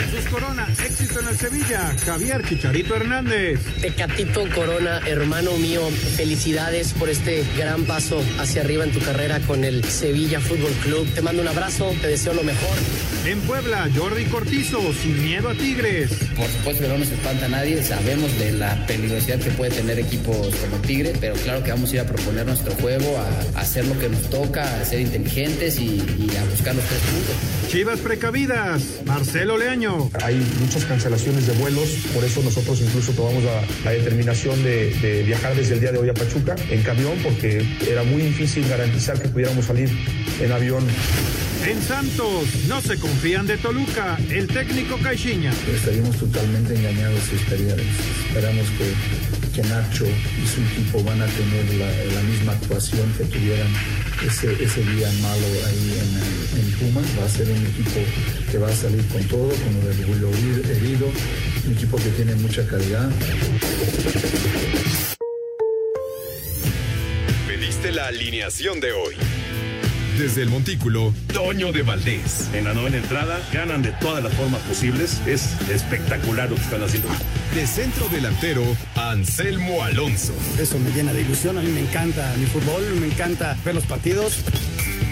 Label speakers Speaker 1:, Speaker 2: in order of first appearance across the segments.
Speaker 1: Jesús Corona, éxito en el Sevilla. Javier Chicharito Hernández.
Speaker 2: Tecatito Corona, hermano mío, felicidades por este gran paso hacia arriba en tu carrera con el Sevilla Fútbol Club. Te mando un abrazo, te deseo lo mejor.
Speaker 1: En Puebla, Jordi Cortizo, sin miedo a Tigres.
Speaker 3: Por supuesto que no nos espanta a nadie, sabemos de la peligrosidad que puede tener equipos como Tigre, pero claro que vamos a ir a proponer nuestro juego, a, hacer lo que nos toca, a ser inteligentes y, a buscar los tres puntos.
Speaker 1: Chivas precavidas, Marcelo Leaño.
Speaker 4: Hay muchas cancelaciones de vuelos, por eso nosotros incluso tomamos la determinación de, viajar desde el día de hoy a Pachuca en camión porque era muy difícil garantizar que pudiéramos salir en avión.
Speaker 1: En Santos no se confían de Toluca, el técnico Caixinha.
Speaker 5: Estaríamos totalmente engañados si esperamos que, que, Nacho y su equipo van a tener la, misma actuación que tuvieran ese, ese día malo ahí en, en, Pumas. Va a ser un equipo que va a salir con todo, con el herido, un equipo que tiene mucha calidad.
Speaker 6: Pediste la alineación de hoy. Desde el Montículo, Toño de Valdés.
Speaker 7: En la novena entrada, ganan de todas las formas posibles. Es espectacular lo que están haciendo.
Speaker 6: De centro delantero, Anselmo Alonso.
Speaker 8: Eso me llena de ilusión. A mí me encanta mi fútbol, me encanta ver los partidos.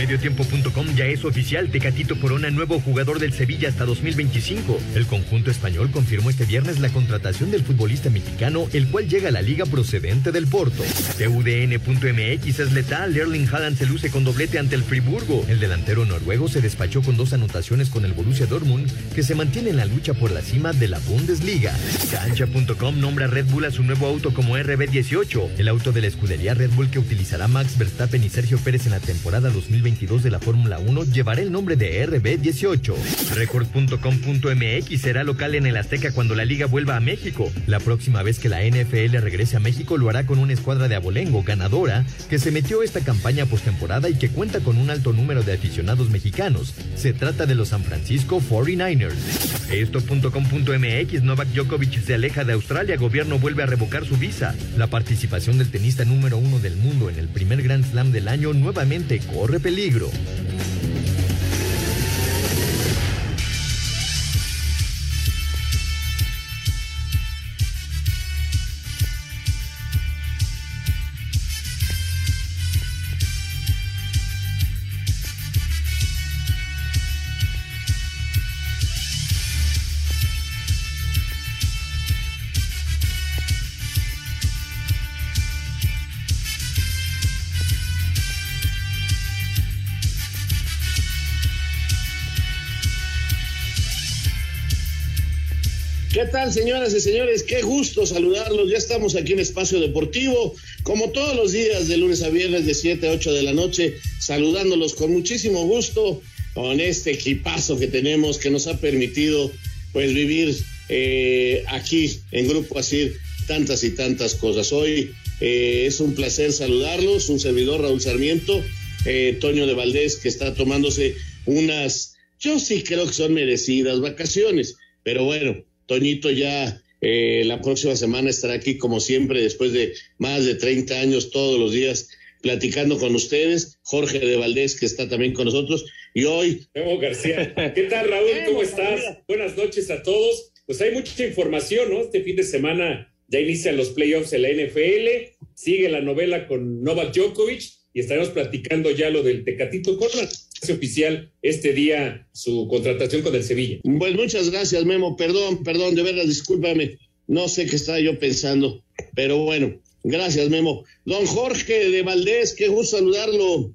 Speaker 9: Mediotiempo.com ya es oficial. Tecatito Corona, nuevo jugador del Sevilla hasta 2025. El conjunto español confirmó este viernes la contratación del futbolista mexicano, el cual llega a la liga procedente del Porto. TUDN.mx es letal. Erling Haaland se luce con doblete ante el Friburgo. El delantero noruego se despachó con dos anotaciones con el Borussia Dortmund, que se mantiene en la lucha por la cima de la Bundesliga. Cancha.com nombra Red Bull a su nuevo auto como RB18, el auto de la escudería Red Bull que utilizará Max Verstappen y Sergio Pérez en la temporada 2020 de la Fórmula 1 llevará el nombre de RB18. Record.com.mx será local en el Azteca cuando la liga vuelva a México. La próxima vez que la NFL regrese a México lo hará con una escuadra de abolengo ganadora que se metió esta campaña postemporada y que cuenta con un alto número de aficionados mexicanos. Se trata de los San Francisco 49ers. Esto.com.mx Novak Djokovic se aleja de Australia, gobierno vuelve a revocar su visa. La participación del tenista número uno del mundo en el primer Grand Slam del año nuevamente corre peligro
Speaker 10: tal, señoras y señores? Qué gusto saludarlos. Ya estamos aquí en Espacio Deportivo, como todos los días, de lunes a viernes, de 7 a 8 de la noche, saludándolos con muchísimo gusto, con este equipazo que tenemos, que nos ha permitido, pues, vivir eh, aquí en Grupo Asir tantas y tantas cosas. Hoy eh, es un placer saludarlos, un servidor Raúl Sarmiento, eh, Toño de Valdés, que está tomándose unas, yo sí creo que son merecidas vacaciones, pero bueno Toñito ya eh, la próxima semana estará aquí como siempre, después de más de 30 años todos los días platicando con ustedes. Jorge de Valdés, que está también con nosotros. Y hoy...
Speaker 11: Memo García. ¿Qué tal, Raúl? ¿Cómo estás? Buenas noches a todos. Pues hay mucha información, ¿no? Este fin de semana ya inician los playoffs en la NFL, sigue la novela con Novak Djokovic y estaremos platicando ya lo del Tecatito Corona oficial este día su contratación con el Sevilla.
Speaker 10: Pues muchas gracias, Memo. Perdón, perdón, de verdad, discúlpame. No sé qué estaba yo pensando, pero bueno, Gracias, Memo. Don Jorge de Valdés, qué gusto saludarlo.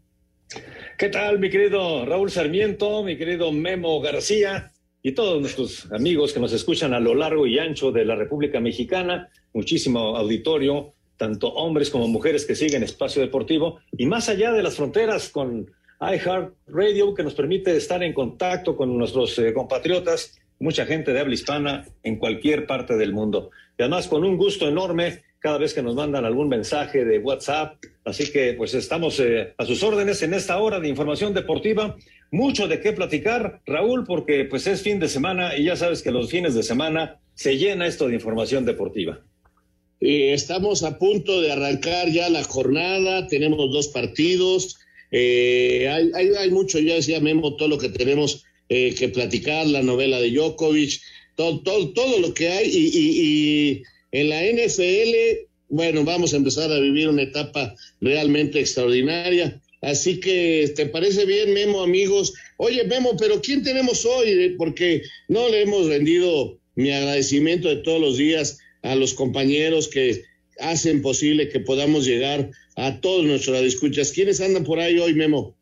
Speaker 12: ¿Qué tal, mi querido Raúl Sarmiento, mi querido Memo García y todos nuestros amigos que nos escuchan a lo largo y ancho de la República Mexicana? Muchísimo auditorio, tanto hombres como mujeres que siguen Espacio Deportivo y más allá de las fronteras con iHeart Radio que nos permite estar en contacto con nuestros eh, compatriotas, mucha gente de habla hispana en cualquier parte del mundo. Y además con un gusto enorme cada vez que nos mandan algún mensaje de WhatsApp. Así que pues estamos eh, a sus órdenes en esta hora de información deportiva. Mucho de qué platicar, Raúl, porque pues es fin de semana y ya sabes que los fines de semana se llena esto de información deportiva.
Speaker 10: Eh, estamos a punto de arrancar ya la jornada, tenemos dos partidos, eh, hay, hay, mucho, ya decía Memo, todo lo que tenemos eh, que platicar, la novela de Djokovic, todo, lo que hay y, y, en la NFL, bueno, vamos a empezar a vivir una etapa realmente extraordinaria. Así que, ¿te parece bien, Memo, amigos? Oye, Memo, pero ¿quién tenemos hoy? Porque no le hemos rendido mi agradecimiento de todos los días a los compañeros que hacen posible que podamos llegar a todos nuestros escuchas. ¿Quiénes andan por ahí hoy, Memo?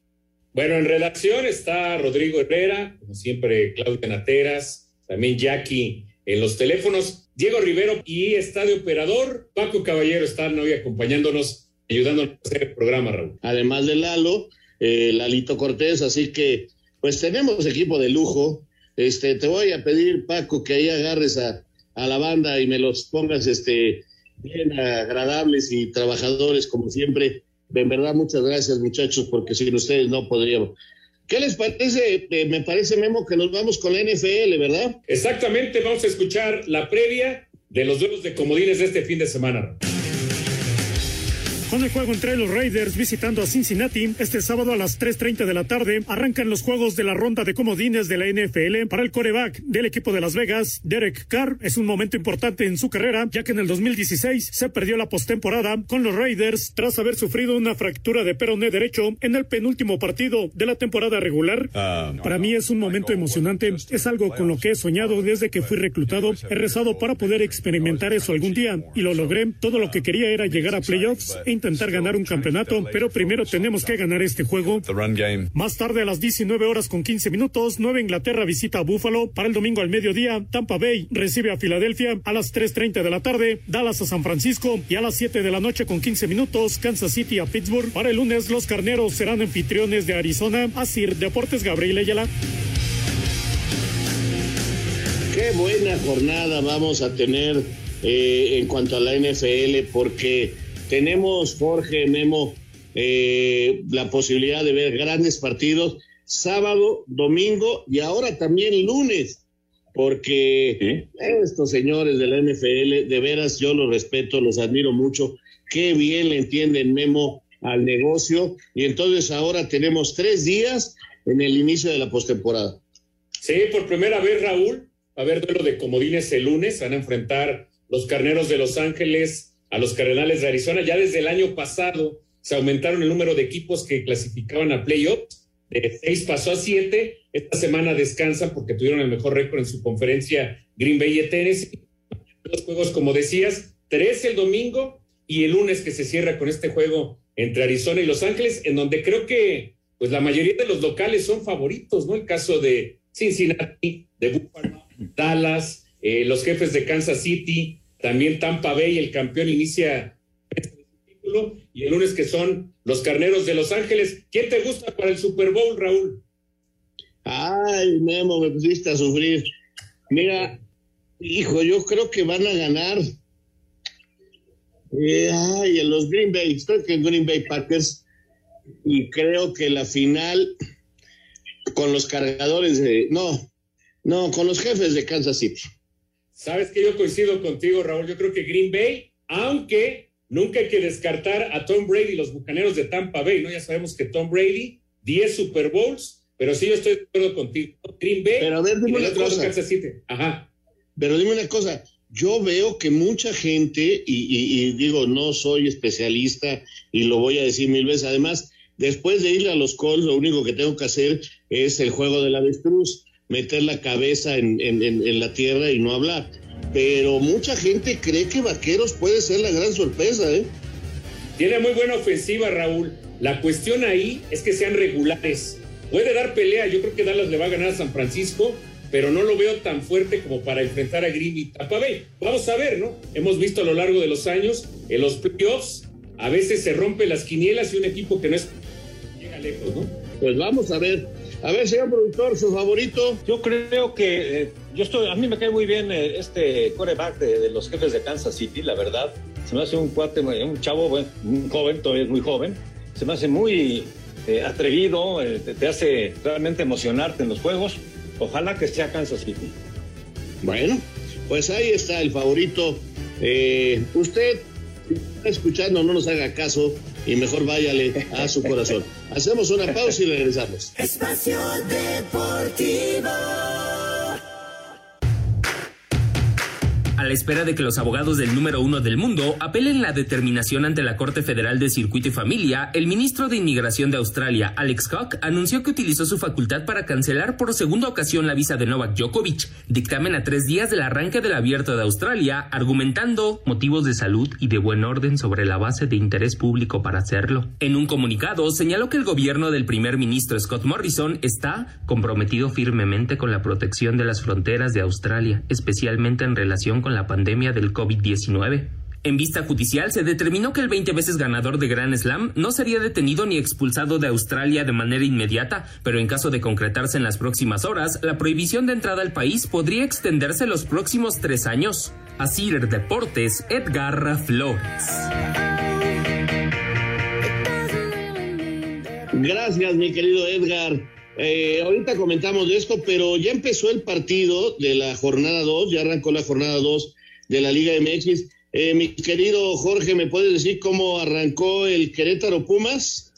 Speaker 11: Bueno, en redacción está Rodrigo Herrera, como siempre, Claudia Nateras, también Jackie en los teléfonos, Diego Rivero y está de operador, Paco Caballero están hoy acompañándonos, ayudándonos a hacer el programa, Raúl.
Speaker 10: Además de Lalo, eh, Lalito Cortés, así que pues tenemos equipo de lujo. Este, te voy a pedir, Paco, que ahí agarres a, a la banda y me los pongas este, bien agradables y trabajadores como siempre. En verdad, muchas gracias muchachos, porque sin ustedes no podríamos. ¿Qué les parece? Eh, me parece, Memo, que nos vamos con la NFL, ¿verdad?
Speaker 11: Exactamente, vamos a escuchar la previa de los duelos de comodines de este fin de semana.
Speaker 13: Con el juego entre los Raiders visitando a Cincinnati, este sábado a las 3.30 de la tarde arrancan los juegos de la ronda de comodines de la NFL para el coreback del equipo de Las Vegas, Derek Carr. Es un momento importante en su carrera, ya que en el 2016 se perdió la postemporada con los Raiders tras haber sufrido una fractura de peroné derecho en el penúltimo partido de la temporada regular. Uh, para mí es un momento emocionante, es algo con lo que he soñado desde que fui reclutado. He rezado para poder experimentar eso algún día y lo logré. Todo lo que quería era llegar a playoffs e intentar ganar un campeonato, pero primero tenemos que ganar este juego. Más tarde a las 19 horas con 15 minutos, Nueva Inglaterra visita a Buffalo. Para el domingo al mediodía, Tampa Bay recibe a Filadelfia. A las 3.30 de la tarde, Dallas a San Francisco. Y a las 7 de la noche con 15 minutos, Kansas City a Pittsburgh. Para el lunes, los carneros serán anfitriones de Arizona. Así, Deportes Gabriel Ayala.
Speaker 10: Qué buena jornada vamos a tener eh, en cuanto a la NFL, porque tenemos, Jorge, Memo, eh, la posibilidad de ver grandes partidos sábado, domingo y ahora también lunes, porque estos señores de la NFL, de veras yo los respeto, los admiro mucho, qué bien le entienden Memo al negocio. Y entonces ahora tenemos tres días en el inicio de la postemporada.
Speaker 11: Sí, por primera vez Raúl, va a haber duelo de comodines el lunes, van a enfrentar los carneros de Los Ángeles a los Cardenales de Arizona. Ya desde el año pasado se aumentaron el número de equipos que clasificaban a playoffs. De seis pasó a siete. Esta semana descansan porque tuvieron el mejor récord en su conferencia Green Bay y Tennessee. Los juegos, como decías, tres el domingo y el lunes que se cierra con este juego entre Arizona y Los Ángeles, en donde creo que pues la mayoría de los locales son favoritos, ¿no? El caso de Cincinnati, de Buffalo, Dallas, eh, los jefes de Kansas City, también Tampa Bay, el campeón, inicia este título. Y el lunes que son los carneros de Los Ángeles. ¿Quién te gusta para el Super Bowl, Raúl?
Speaker 10: Ay, Memo, me pusiste a sufrir. Mira, hijo, yo creo que van a ganar. Eh, ay, en los Green Bay, estoy que en Green Bay Packers. Y creo que la final con los cargadores de. No, no, con los jefes de Kansas City.
Speaker 11: Sabes que yo coincido contigo, Raúl. Yo creo que Green Bay, aunque nunca hay que descartar a Tom Brady y los bucaneros de Tampa Bay, ¿no? Ya sabemos que Tom Brady, 10 Super Bowls, pero sí yo estoy de acuerdo contigo. Green Bay.
Speaker 10: Pero a ver, dime una cosa.
Speaker 11: Ajá.
Speaker 10: Pero dime una cosa. Yo veo que mucha gente, y, y, y digo, no soy especialista y lo voy a decir mil veces, además, después de ir a los calls, lo único que tengo que hacer es el juego del avestruz meter la cabeza en, en, en, la tierra y no hablar. pero mucha gente cree que Vaqueros puede ser la gran sorpresa, ¿eh?
Speaker 11: Tiene muy buena ofensiva, Raúl. La cuestión ahí es que sean regulares. Puede dar pelea, yo creo que Dallas le va a ganar a San Francisco, pero no lo veo tan fuerte como para enfrentar a Green y Tampa Bay. Vamos a ver, ¿no? Hemos visto a lo largo de los años, en los playoffs, a veces se rompen las quinielas y un equipo que no es llega lejos, ¿no?
Speaker 10: Pues vamos a ver. A ver, señor productor, su favorito.
Speaker 12: Yo creo que eh, yo estoy, a mí me cae muy bien eh, este coreback de, de, los jefes de Kansas City, la verdad. Se me hace un cuate, un chavo, bueno, un joven, todavía es muy joven. Se me hace muy eh, atrevido, te, te hace realmente emocionarte en los juegos. Ojalá que sea Kansas City.
Speaker 10: Bueno, pues ahí está el favorito. Eh, usted está escuchando, no nos haga caso y mejor váyale a su corazón. Hacemos una pausa y regresamos.
Speaker 14: Espacio Deportivo.
Speaker 15: A la espera de que los abogados del número uno del mundo apelen la determinación ante la Corte Federal de Circuito y Familia, el ministro de Inmigración de Australia, Alex Hawke, anunció que utilizó su facultad para cancelar por segunda ocasión la visa de Novak Djokovic, dictamen a tres días del arranque del abierto de Australia, argumentando motivos de salud y de buen orden sobre la base de interés público para hacerlo. En un comunicado, señaló que el gobierno del primer ministro Scott Morrison está comprometido firmemente con la protección de las fronteras de Australia, especialmente en relación con la pandemia del COVID-19. En vista judicial se determinó que el 20 veces ganador de Grand Slam no sería detenido ni expulsado de Australia de manera inmediata, pero en caso de concretarse en las próximas horas, la prohibición de entrada al país podría extenderse los próximos tres años. Así Deportes, Edgar Flores.
Speaker 10: Gracias, mi querido Edgar. Eh, ahorita comentamos de esto, pero ya empezó el partido de la jornada 2, ya arrancó la jornada 2 de la Liga MX. Eh, mi querido Jorge, ¿me puedes decir cómo arrancó el Querétaro Pumas?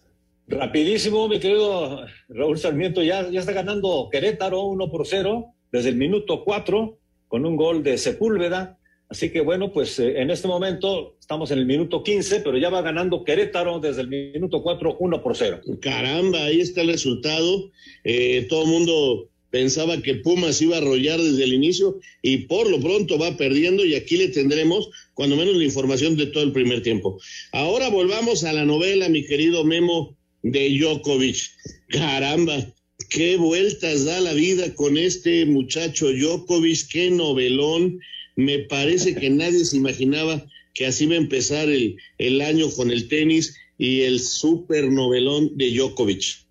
Speaker 12: Rapidísimo, mi querido Raúl Sarmiento, ya, ya está ganando Querétaro 1 por 0 desde el minuto 4 con un gol de Sepúlveda. Así que bueno, pues eh, en este momento estamos en el minuto 15, pero ya va ganando Querétaro desde el minuto 4, 1 por 0.
Speaker 10: Caramba, ahí está el resultado. Eh, todo el mundo pensaba que Pumas iba a arrollar desde el inicio y por lo pronto va perdiendo y aquí le tendremos cuando menos la información de todo el primer tiempo. Ahora volvamos a la novela, mi querido Memo de Djokovic. Caramba, qué vueltas da la vida con este muchacho Djokovic, qué novelón me parece que nadie se imaginaba que así va a empezar el, el año con el tenis y el super novelón de Djokovic.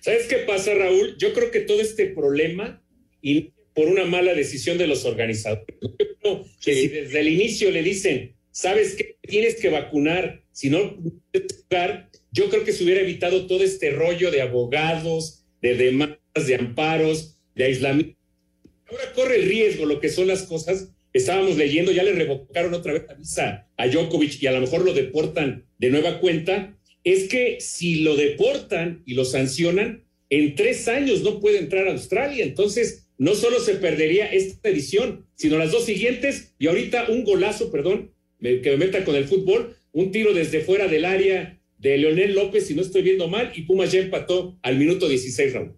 Speaker 11: ¿Sabes qué pasa, Raúl? Yo creo que todo este problema y por una mala decisión de los organizadores. Que si desde el inicio le dicen, ¿sabes qué? Tienes que vacunar, si no jugar, yo creo que se hubiera evitado todo este rollo de abogados, de demandas, de amparos, de aislamiento. Ahora corre el riesgo lo que son las cosas estábamos leyendo, ya le revocaron otra vez la visa a Djokovic y a lo mejor lo deportan de nueva cuenta, es que si lo deportan y lo sancionan, en tres años no puede entrar a Australia. Entonces, no solo se perdería esta edición, sino las dos siguientes y ahorita un golazo, perdón, que me meta con el fútbol, un tiro desde fuera del área de Leonel López, si no estoy viendo mal, y Pumas ya empató al minuto 16, Raúl.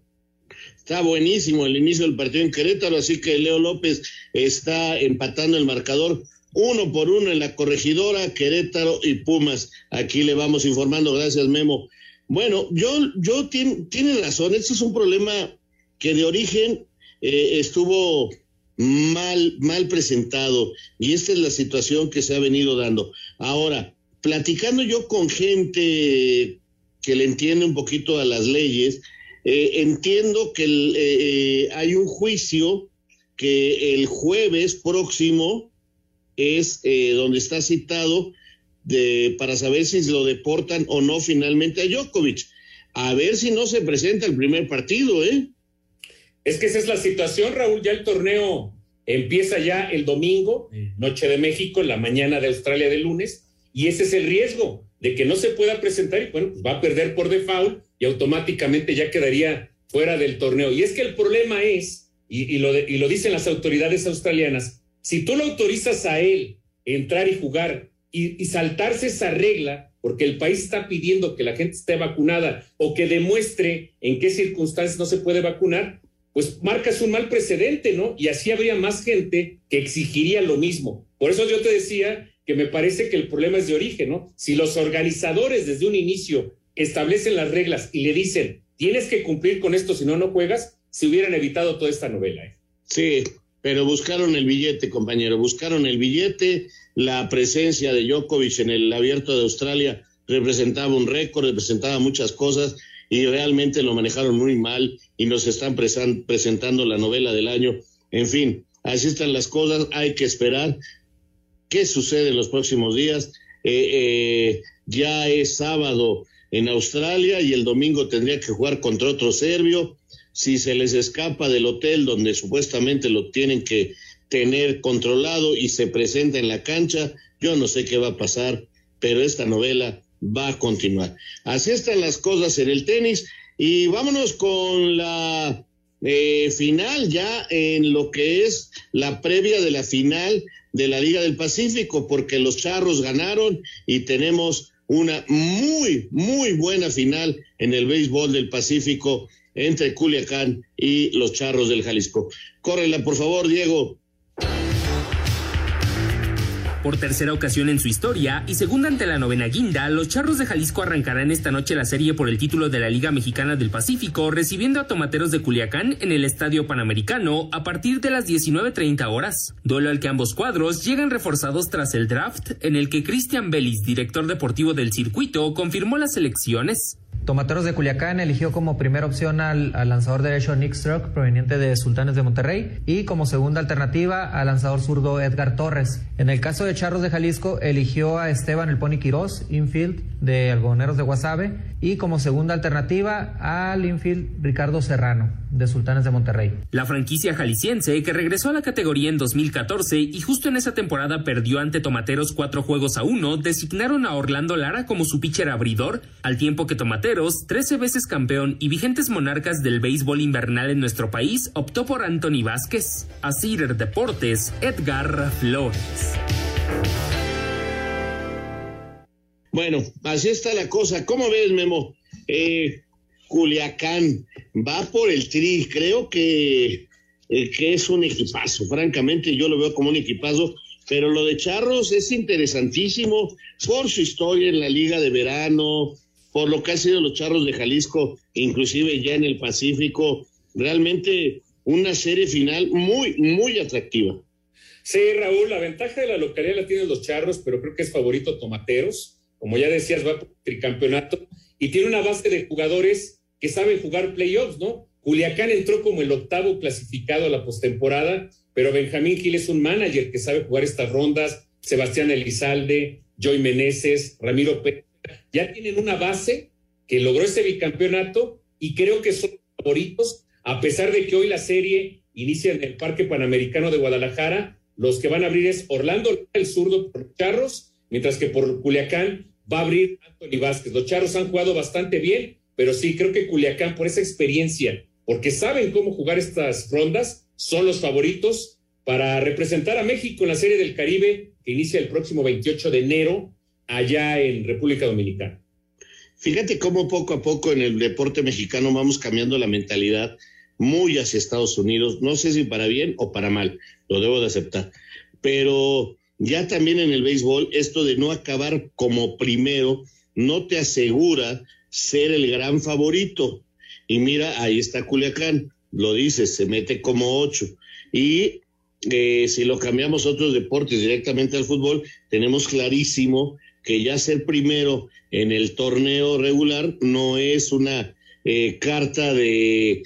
Speaker 10: Está buenísimo el inicio del partido en Querétaro, así que Leo López está empatando el marcador uno por uno en la corregidora, Querétaro y Pumas. Aquí le vamos informando, gracias Memo. Bueno, yo, yo tiene, tiene razón, este es un problema que de origen eh, estuvo mal, mal presentado y esta es la situación que se ha venido dando. Ahora, platicando yo con gente que le entiende un poquito a las leyes, eh, entiendo que el, eh, hay un juicio que el jueves próximo es eh, donde está citado de, para saber si lo deportan o no finalmente a Djokovic. A ver si no se presenta el primer partido, ¿eh?
Speaker 11: Es que esa es la situación, Raúl. Ya el torneo empieza ya el domingo, Noche de México, en la mañana de Australia de lunes, y ese es el riesgo de que no se pueda presentar y bueno, pues va a perder por default y automáticamente ya quedaría fuera del torneo. Y es que el problema es, y, y, lo, y lo dicen las autoridades australianas, si tú lo autorizas a él entrar y jugar y, y, saltarse esa regla, porque el país está pidiendo que la gente esté vacunada o que demuestre en qué circunstancias no se puede vacunar, pues marcas un mal precedente, ¿no? Y así habría más gente que exigiría lo mismo. Por eso yo te decía que me parece que el problema es de origen, ¿no? Si los organizadores desde un inicio establecen las reglas y le dicen, tienes que cumplir con esto, si no, no juegas, se hubieran evitado toda esta novela. ¿eh?
Speaker 10: Sí, pero buscaron el billete, compañero, buscaron el billete, la presencia de Djokovic en el abierto de Australia representaba un récord, representaba muchas cosas y realmente lo manejaron muy mal y nos están presentando la novela del año. En fin, así están las cosas, hay que esperar qué sucede en los próximos días. Eh, eh, ya es sábado en Australia y el domingo tendría que jugar contra otro serbio. Si se les escapa del hotel donde supuestamente lo tienen que tener controlado y se presenta en la cancha, yo no sé qué va a pasar, pero esta novela va a continuar. Así están las cosas en el tenis y vámonos con la eh, final ya en lo que es la previa de la final de la Liga del Pacífico, porque los Charros ganaron y tenemos una muy, muy buena final en el béisbol del Pacífico entre Culiacán y los Charros del Jalisco. Córrela, por favor, Diego.
Speaker 15: Por tercera ocasión en su historia y segunda ante la novena guinda, los Charros de Jalisco arrancarán esta noche la serie por el título de la Liga Mexicana del Pacífico, recibiendo a Tomateros de Culiacán en el Estadio Panamericano a partir de las 19.30 horas. Duelo al que ambos cuadros llegan reforzados tras el draft, en el que Cristian Bellis, director deportivo del circuito, confirmó las elecciones.
Speaker 16: Tomateros de Culiacán eligió como primera opción al, lanzador derecho Nick Struck, proveniente de Sultanes de Monterrey, y como segunda alternativa al lanzador zurdo Edgar Torres. En el caso de Charros de Jalisco, eligió a Esteban El Pony Quirós, infield de Algodoneros de Guasave, y como segunda alternativa al infield Ricardo Serrano, de Sultanes de Monterrey.
Speaker 15: La franquicia jalisciense, que regresó a la categoría en 2014 y justo en esa temporada perdió ante Tomateros cuatro juegos a uno, designaron a Orlando Lara como su pitcher abridor, al tiempo que Tomateros 13 veces campeón y vigentes monarcas del béisbol invernal en nuestro país, optó por Anthony Vázquez. A Cider Deportes, Edgar Flores.
Speaker 10: Bueno, así está la cosa. ¿Cómo ves, Memo? Eh, Culiacán va por el tri. Creo que, eh, que es un equipazo. Francamente, yo lo veo como un equipazo. Pero lo de Charros es interesantísimo por su historia en la Liga de Verano, por lo que han sido los charros de Jalisco, inclusive ya en el Pacífico, realmente una serie final muy, muy atractiva.
Speaker 11: Sí, Raúl, la ventaja de la localidad la tienen los charros, pero creo que es favorito Tomateros. Como ya decías, va por tricampeonato y tiene una base de jugadores que saben jugar playoffs, ¿no? Juliacán entró como el octavo clasificado a la postemporada, pero Benjamín Gil es un manager que sabe jugar estas rondas. Sebastián Elizalde, Joy Meneses, Ramiro Pérez ya tienen una base que logró ese bicampeonato y creo que son favoritos, a pesar de que hoy la serie inicia en el Parque Panamericano de Guadalajara. Los que van a abrir es Orlando, el zurdo por Charros, mientras que por Culiacán va a abrir Anthony Vázquez. Los Charros han jugado bastante bien, pero sí, creo que Culiacán, por esa experiencia, porque saben cómo jugar estas rondas, son los favoritos para representar a México en la Serie del Caribe, que inicia el próximo 28 de enero allá en República Dominicana.
Speaker 10: Fíjate cómo poco a poco en el deporte mexicano vamos cambiando la mentalidad muy hacia Estados Unidos, no sé si para bien o para mal, lo debo de aceptar, pero ya también en el béisbol esto de no acabar como primero no te asegura ser el gran favorito. Y mira, ahí está Culiacán, lo dices, se mete como ocho. Y eh, si lo cambiamos a otros deportes directamente al fútbol, tenemos clarísimo que ya ser primero en el torneo regular no es una eh, carta de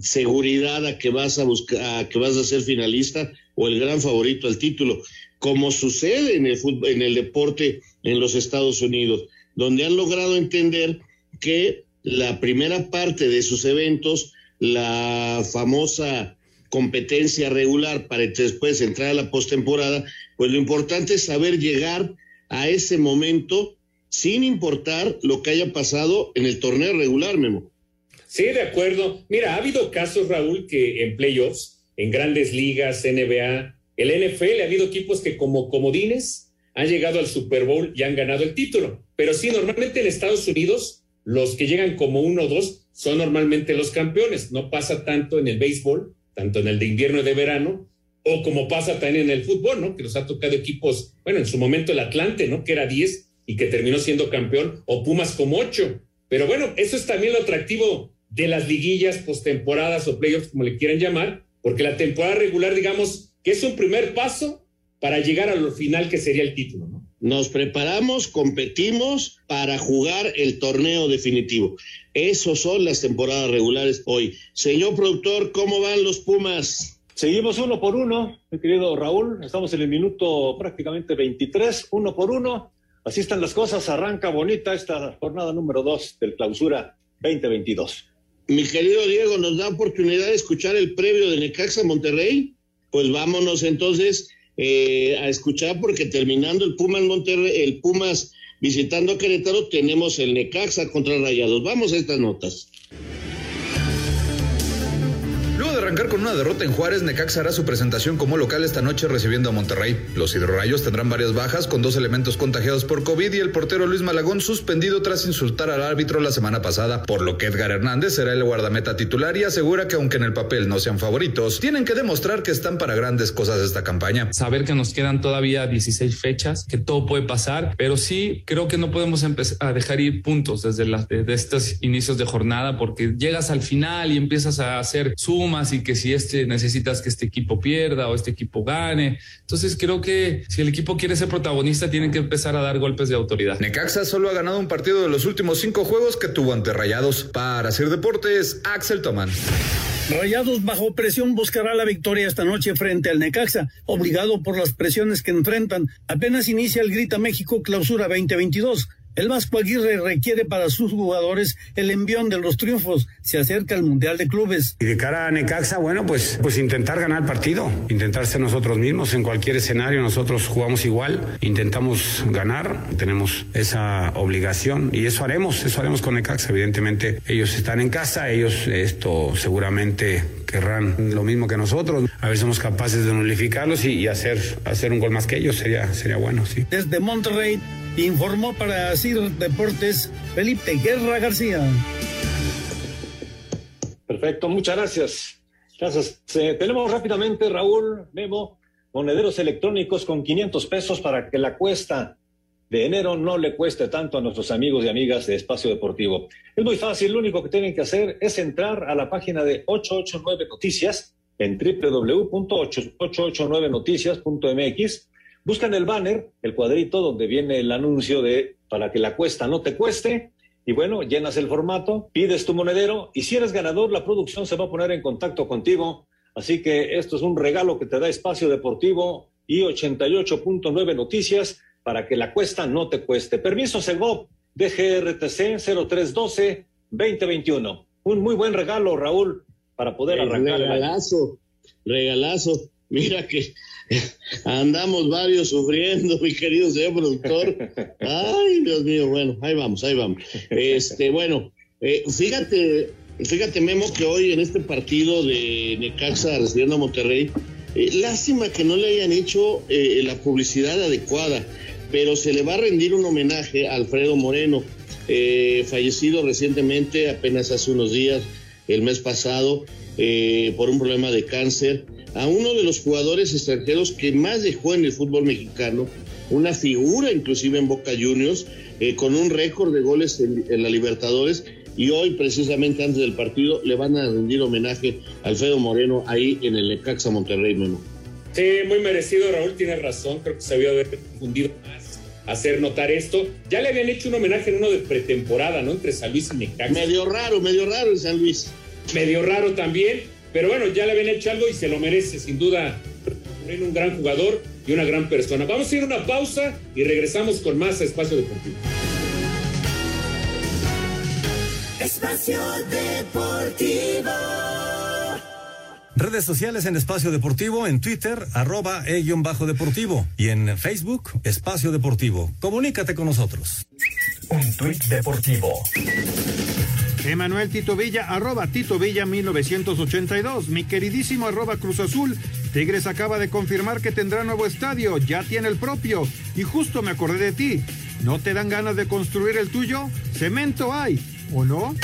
Speaker 10: seguridad a que vas a buscar, a que vas a ser finalista o el gran favorito al título, como sucede en el fútbol, en el deporte en los Estados Unidos, donde han logrado entender que la primera parte de sus eventos, la famosa competencia regular para después entrar a la postemporada, pues lo importante es saber llegar a ese momento sin importar lo que haya pasado en el torneo regular, Memo.
Speaker 11: Sí, de acuerdo. Mira, ha habido casos, Raúl, que en playoffs, en grandes ligas, NBA, el NFL, ha habido equipos que como comodines han llegado al Super Bowl y han ganado el título. Pero sí, normalmente en Estados Unidos los que llegan como uno o dos son normalmente los campeones. No pasa tanto en el béisbol, tanto en el de invierno y de verano, o como pasa también en el fútbol, ¿no? Que nos ha tocado equipos, bueno, en su momento el Atlante, ¿no? Que era 10 y que terminó siendo campeón, o Pumas como 8. Pero bueno, eso es también lo atractivo de las liguillas, postemporadas o playoffs, como le quieran llamar, porque la temporada regular, digamos, que es un primer paso para llegar a lo final que sería el título, ¿no?
Speaker 10: Nos preparamos, competimos para jugar el torneo definitivo. Esos son las temporadas regulares hoy. Señor productor, ¿cómo van los Pumas?
Speaker 12: Seguimos uno por uno, mi querido Raúl. Estamos en el minuto prácticamente 23, uno por uno. Así están las cosas. Arranca bonita esta jornada número dos del clausura 2022.
Speaker 10: Mi querido Diego, ¿nos da oportunidad de escuchar el previo de Necaxa Monterrey? Pues vámonos entonces eh, a escuchar porque terminando el Pumas Monterrey, el Pumas visitando a Querétaro, tenemos el Necaxa contra Rayados. Vamos a estas notas
Speaker 17: arrancar con una derrota en Juárez, Necaxa hará su presentación como local esta noche recibiendo a Monterrey. Los hidrorrayos tendrán varias bajas con dos elementos contagiados por COVID y el portero Luis Malagón suspendido tras insultar al árbitro la semana pasada, por lo que Edgar Hernández será el guardameta titular y asegura que aunque en el papel no sean favoritos, tienen que demostrar que están para grandes cosas esta campaña.
Speaker 18: Saber que nos quedan todavía 16 fechas, que todo puede pasar, pero sí creo que no podemos empezar a dejar ir puntos desde las estos inicios de jornada porque llegas al final y empiezas a hacer sumas y que si este necesitas que este equipo pierda o este equipo gane. Entonces creo que si el equipo quiere ser protagonista tienen que empezar a dar golpes de autoridad.
Speaker 17: Necaxa solo ha ganado un partido de los últimos cinco juegos que tuvo ante Rayados. Para hacer deportes, Axel Tomán.
Speaker 8: Rayados bajo presión buscará la victoria esta noche frente al Necaxa, obligado por las presiones que enfrentan. Apenas inicia el Grita México Clausura 2022. El Vasco Aguirre requiere para sus jugadores el envión de los triunfos. Se acerca el Mundial de Clubes.
Speaker 19: Y de cara a Necaxa, bueno, pues, pues intentar ganar el partido, intentar ser nosotros mismos. En cualquier escenario nosotros jugamos igual, intentamos ganar, tenemos esa obligación y eso haremos, eso haremos con Necaxa. Evidentemente ellos están en casa, ellos esto seguramente querrán lo mismo que nosotros. A ver si somos capaces de nulificarlos y, y hacer, hacer un gol más que ellos, sería, sería bueno, sí.
Speaker 8: Desde Monterrey informó para CIR Deportes Felipe Guerra García.
Speaker 12: Perfecto, muchas gracias. Gracias. tenemos rápidamente, Raúl, Memo, monederos electrónicos con 500 pesos para que la cuesta de enero no le cueste tanto a nuestros amigos y amigas de Espacio Deportivo. Es muy fácil, lo único que tienen que hacer es entrar a la página de 889 Noticias en www.889noticias.mx Buscan el banner, el cuadrito donde viene el anuncio de para que la cuesta no te cueste. Y bueno, llenas el formato, pides tu monedero y si eres ganador, la producción se va a poner en contacto contigo. Así que esto es un regalo que te da Espacio Deportivo y 88.9 Noticias para que la cuesta no te cueste. Permiso Segov, DGRTC 0312-2021. Un muy buen regalo, Raúl, para poder arrancar.
Speaker 10: Regalazo, regalazo. Mira que andamos varios sufriendo, mi querido señor productor. Ay, Dios mío, bueno, ahí vamos, ahí vamos. Este, bueno, eh, fíjate, fíjate, Memo, que hoy en este partido de Necaxa recibiendo a Monterrey, eh, lástima que no le hayan hecho eh, la publicidad adecuada, pero se le va a rendir un homenaje a Alfredo Moreno, fallecido recientemente, apenas hace unos días, el mes pasado, por un problema de cáncer a uno de los jugadores extranjeros que más dejó en el fútbol mexicano, una figura inclusive en Boca Juniors, eh, con un récord de goles en, la Libertadores. Y hoy, precisamente antes del partido, le van a rendir homenaje a Alfredo Moreno ahí en el Necaxa Monterrey, Memo.
Speaker 11: Sí, muy merecido, Raúl, tiene razón. Creo que se había confundido más hacer notar esto. Ya le habían hecho un homenaje en uno de pretemporada, ¿no? Entre San Luis y Necaxa.
Speaker 10: Medio raro, medio raro en San Luis.
Speaker 11: Medio raro también. Pero bueno, ya le habían hecho algo y se lo merece, sin duda. Un gran jugador y una gran persona. Vamos a ir a una pausa y regresamos con más a Espacio Deportivo.
Speaker 14: Espacio Deportivo.
Speaker 20: Redes sociales en Espacio Deportivo, en Twitter, arroba e-bajo deportivo y en Facebook, Espacio Deportivo. Comunícate con nosotros.
Speaker 21: Un tuit deportivo.
Speaker 1: Emanuel Tito Villa, arroba Tito Villa 1982. Mi queridísimo arroba Cruz Azul. Tigres acaba de confirmar que tendrá nuevo estadio, ya tiene el propio. Y justo me acordé de ti. ¿No te dan ganas de construir el tuyo? Cemento hay. ¿O no?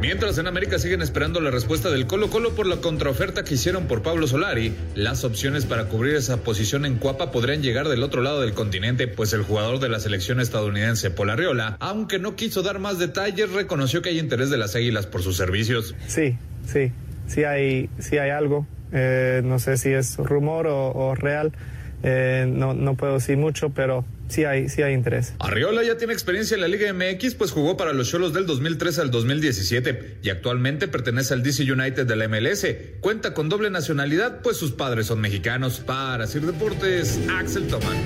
Speaker 17: Mientras en América siguen esperando la respuesta del Colo Colo por la contraoferta que hicieron por Pablo Solari, las opciones para cubrir esa posición en Cuapa podrían llegar del otro lado del continente, pues el jugador de la selección estadounidense, Polarriola, aunque no quiso dar más detalles, reconoció que hay interés de las Águilas por sus servicios.
Speaker 22: Sí, sí, sí hay, sí hay algo. Eh, no sé si es rumor o, o real. Eh, no, no puedo decir mucho, pero sí hay, sí hay interés.
Speaker 17: Arriola ya tiene experiencia en la Liga MX, pues jugó para los Cholos del 2013 al 2017 y actualmente pertenece al DC United de la MLS. Cuenta con doble nacionalidad, pues sus padres son mexicanos. Para Sir Deportes, Axel Toman.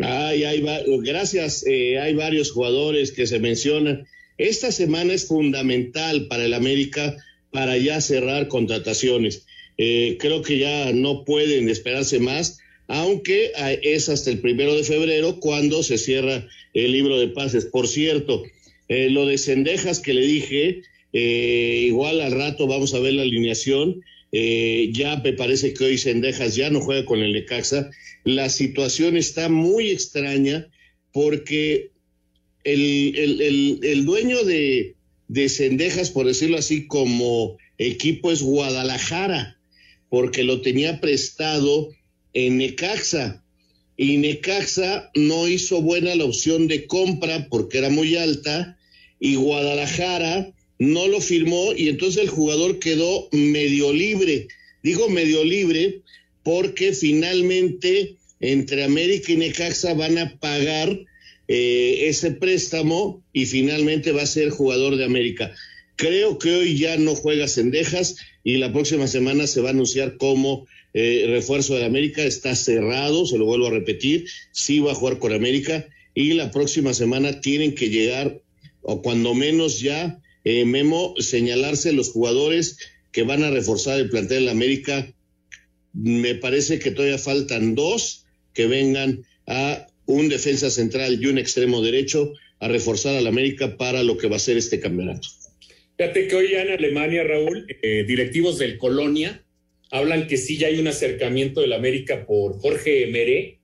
Speaker 10: Ay, hay, gracias. Eh, hay varios jugadores que se mencionan. Esta semana es fundamental para el América para ya cerrar contrataciones. Eh, creo que ya no pueden esperarse más, aunque es hasta el primero de febrero cuando se cierra el libro de pases. Por cierto, eh, lo de Cendejas que le dije, eh, igual al rato vamos a ver la alineación. ya me parece que hoy Cendejas ya no juega con el Necaxa. La situación está muy extraña porque el, el, el, dueño de, de por decirlo así, como equipo es Guadalajara porque lo tenía prestado en Necaxa. Y Necaxa no hizo buena la opción de compra porque era muy alta y Guadalajara no lo firmó y entonces el jugador quedó medio libre. Digo medio libre porque finalmente entre América y Necaxa van a pagar eh, ese préstamo y finalmente va a ser jugador de América. Creo que hoy ya no juega Cendejas y la próxima semana se va a anunciar como eh, refuerzo de América. Está cerrado, se lo vuelvo a repetir, sí va a jugar con América y la próxima semana tienen que llegar, o cuando menos ya, eh, Memo, señalarse los jugadores que van a reforzar el plantel de América. Me parece que todavía faltan dos que vengan a un defensa central y un extremo derecho a reforzar al América para lo que va a ser este campeonato.
Speaker 11: Fíjate que hoy ya en Alemania, Raúl, eh, directivos del Colonia hablan que sí ya hay un acercamiento del América por Jorge Meré,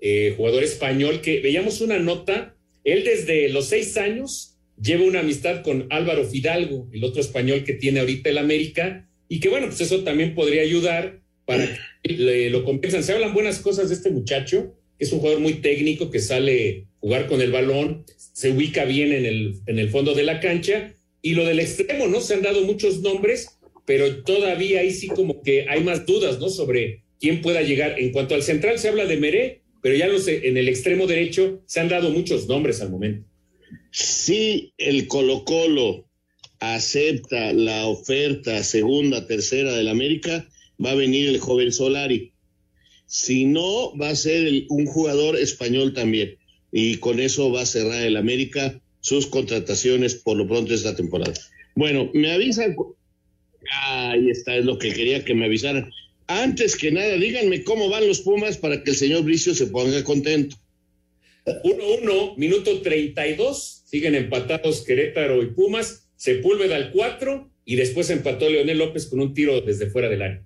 Speaker 11: eh, jugador español, que veíamos una nota, él desde los seis años lleva una amistad con Álvaro Fidalgo, el otro español que tiene ahorita el América, y que bueno, pues eso también podría ayudar para que le, lo compensan. Se hablan buenas cosas de este muchacho, que es un jugador muy técnico, que sale jugar con el balón, se ubica bien en el, en el fondo de la cancha y lo del extremo, ¿no? Se han dado muchos nombres, pero todavía ahí sí como que hay más dudas, ¿no? Sobre quién pueda llegar. En cuanto al central se habla de Meré, pero ya no sé, en el extremo derecho se han dado muchos nombres al momento.
Speaker 10: Si el Colo Colo acepta la oferta segunda, tercera del América, va a venir el joven Solari. Si no, va a ser un jugador español también. Y con eso va a cerrar el América sus contrataciones por lo pronto esta temporada. Bueno, me avisan. Ahí está, es lo que quería que me avisaran. Antes que nada, díganme cómo van los Pumas para que el señor Bricio se ponga contento.
Speaker 11: 1-1, minuto 32, siguen empatados Querétaro y Pumas, Sepúlveda al 4 y después empató Leonel López con un tiro desde fuera del área.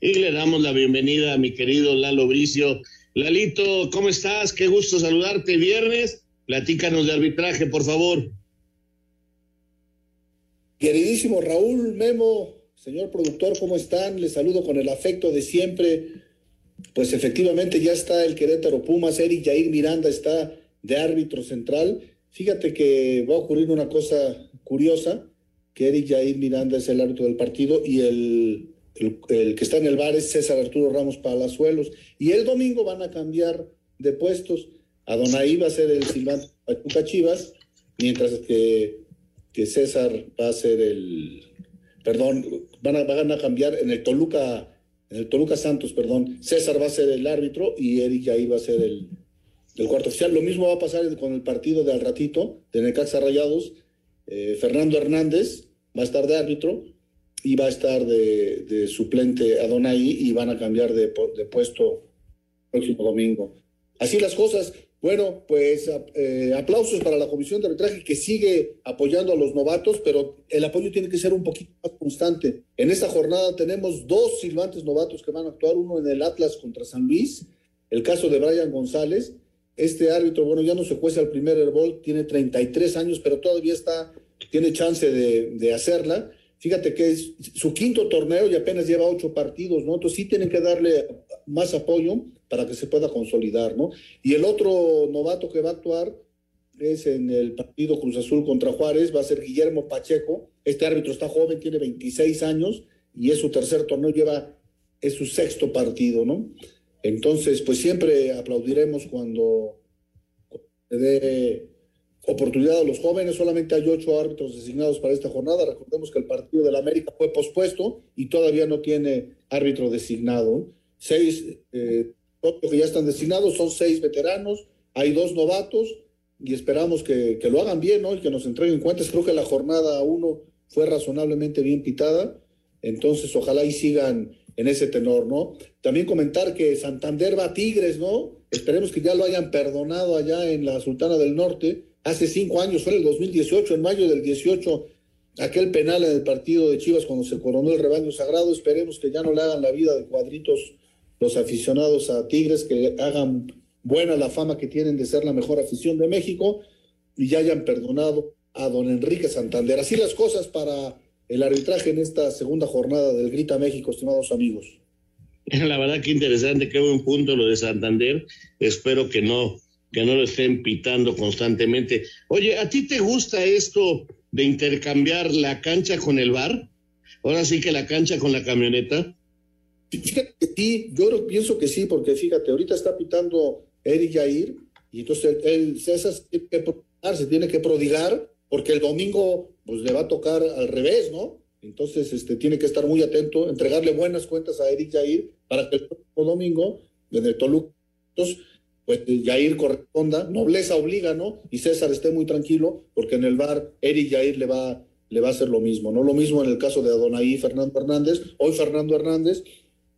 Speaker 10: Y le damos la bienvenida a mi querido Lalo Bricio. Lalito, ¿cómo estás? Qué gusto saludarte viernes Platícanos de arbitraje, por favor.
Speaker 23: Queridísimo Raúl, Memo, señor productor, ¿cómo están? Les saludo con el afecto de siempre. Pues efectivamente ya está el Querétaro Pumas, Eric Jair Miranda está de árbitro central. Fíjate que va a ocurrir una cosa curiosa, que Eric Jair Miranda es el árbitro del partido y el, el, el que está en el bar es César Arturo Ramos Palazuelos. Y el domingo van a cambiar de puestos. Adonai va a ser el silbante Pachuca Chivas, mientras que, que César va a ser el, perdón, van a, van a cambiar en el Toluca, en el Toluca Santos, perdón, César va a ser el árbitro y Eric ahí va a ser el, el cuarto oficial. Lo mismo va a pasar con el partido de al ratito, de Necaxa Rayados, eh, Fernando Hernández va a estar de árbitro y va a estar de, suplente Adonai y van a cambiar de, de puesto próximo domingo. Así las cosas. Bueno, pues eh, aplausos para la Comisión de Arbitraje que sigue apoyando a los novatos, pero el apoyo tiene que ser un poquito más constante. En esta jornada tenemos dos silbantes novatos que van a actuar, uno en el Atlas contra San Luis, el caso de Brian González, Este árbitro, bueno, ya no se cuesta el primer airball, tiene 33 años, pero todavía está, tiene chance de, de hacerla. Fíjate que es su quinto torneo y apenas lleva ocho partidos, ¿no? Entonces sí tienen que darle más apoyo para que se pueda consolidar, ¿no? Y el otro novato que va a actuar es en el partido Cruz Azul contra Juárez, va a ser Guillermo Pacheco. Este árbitro está joven, tiene 26 años y es su tercer torneo, lleva, es su sexto partido, ¿no? Entonces, pues siempre aplaudiremos cuando se dé oportunidad a los jóvenes. Solamente hay ocho árbitros designados para esta jornada. Recordemos que el partido del América fue pospuesto y todavía no tiene árbitro designado. Seis eh, que ya están designados son seis veteranos, hay dos novatos y esperamos que, que, lo hagan bien, ¿no? Y que nos entreguen cuentas. Creo que la jornada uno fue razonablemente bien pitada, entonces ojalá y sigan en ese tenor, ¿no? También comentar que Santander va a Tigres, ¿no? Esperemos que ya lo hayan perdonado allá en la Sultana del Norte. Hace cinco años, fue en el 2018, en mayo del 18, aquel penal en el partido de Chivas cuando se coronó el rebaño sagrado. Esperemos que ya no le hagan la vida de cuadritos los aficionados a Tigres, que hagan buena la fama que tienen de ser la mejor afición de México y ya hayan perdonado a don Enrique Santander. Así las cosas para el arbitraje en esta segunda jornada del Grita México, estimados amigos.
Speaker 10: La verdad que interesante, qué buen punto lo de Santander. Espero que no, que no lo estén pitando constantemente. Oye, ¿a ti te gusta esto de intercambiar la cancha con el bar? Ahora sí que la cancha con la camioneta.
Speaker 23: Fíjate que sí, yo pienso que sí, porque fíjate, ahorita está pitando Eric Jair, y entonces el César se tiene, que, se tiene que prodigar, porque el domingo pues le va a tocar al revés, ¿no? Entonces este, tiene que estar muy atento, entregarle buenas cuentas a Eric Jair para que el próximo domingo, el Toluca, entonces, pues Jair corresponda, nobleza obliga, ¿no? Y César esté muy tranquilo, porque en el bar Eric Jair le va, le va a hacer lo mismo, ¿no? Lo mismo en el caso de Adonai Fernando Hernández, hoy Fernando Hernández,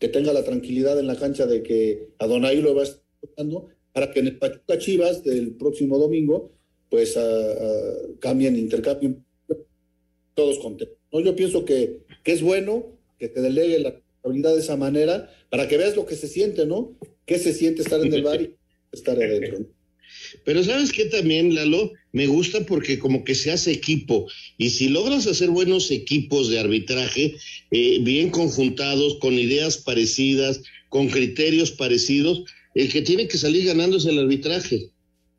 Speaker 23: que tenga la tranquilidad en la cancha de que Adonai lo va a estar para que en el Pachuca Chivas del próximo domingo, pues cambien, intercambien todos contentos. ¿no? Yo pienso que, que es bueno que te delegue la responsabilidad de esa manera para que veas lo que se siente, ¿no? ¿Qué se siente estar en el bar y estar adentro?
Speaker 10: Pero sabes que también, Lalo, me gusta porque como que se hace equipo. Y si logras hacer buenos equipos de arbitraje, eh, bien conjuntados, con ideas parecidas, con criterios parecidos, el que tiene que salir ganando es el arbitraje.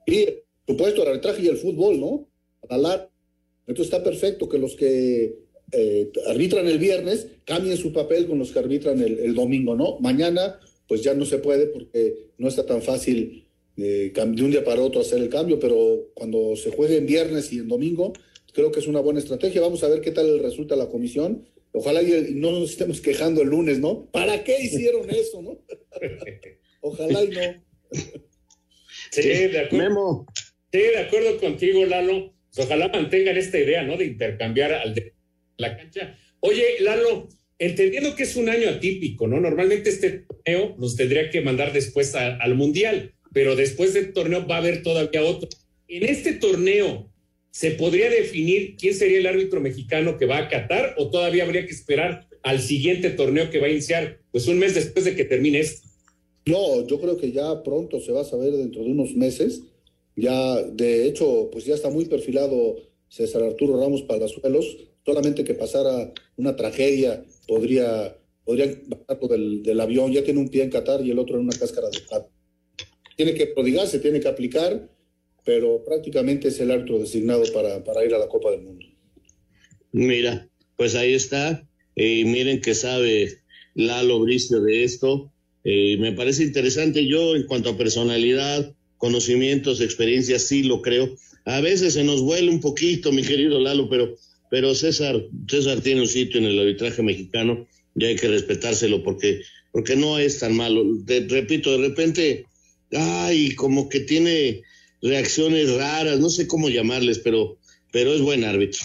Speaker 23: Y, supuesto, el arbitraje y el fútbol, ¿no? Hablar. Entonces está perfecto que los que eh, arbitran el viernes cambien su papel con los que arbitran el, domingo, ¿no? Mañana, pues ya no se puede porque no está tan fácil eh, de un día para otro hacer el cambio, pero cuando se juegue en viernes y en domingo, creo que es una buena estrategia. Vamos a ver qué tal resulta la comisión. Ojalá y no nos estemos quejando el lunes, ¿no? ¿Para qué hicieron eso, no? Ojalá y no.
Speaker 11: Sí, de acuerdo. Sí, de acuerdo contigo, Lalo. Pues ojalá mantengan esta idea, ¿no? De intercambiar al de la cancha. Oye, Lalo, entendiendo que es un año atípico, ¿no? Normalmente este torneo nos tendría que mandar después al Mundial, pero después del torneo va a haber todavía otro. En este torneo, ¿se podría definir quién sería el árbitro mexicano que va a Qatar o todavía habría que esperar al siguiente torneo que va a iniciar, pues un mes después de que termine este?
Speaker 23: No, yo creo que ya pronto se va a saber dentro de unos meses. Ya, de hecho, pues ya está muy perfilado César Arturo Ramos Palazuelos. Solamente que pasara una tragedia, podría, podrían bajarlo del, del, avión. Ya tiene un pie en Qatar y el otro en una cáscara de pato. Tiene que prodigarse, tiene que aplicar, pero prácticamente es el árbitro designado para, para ir a la Copa del Mundo.
Speaker 10: Mira, pues ahí está. Y miren que sabe Lalo Bricio de esto eh, me parece interesante. Yo, en cuanto a personalidad, conocimientos, experiencias, sí lo creo. A veces se nos vuela un poquito, mi querido Lalo, pero, pero César, César tiene un sitio en el arbitraje mexicano y hay que respetárselo porque, porque no es tan malo. repito, de repente, ay, como que tiene reacciones raras, no sé cómo llamarles, pero, pero es buen árbitro.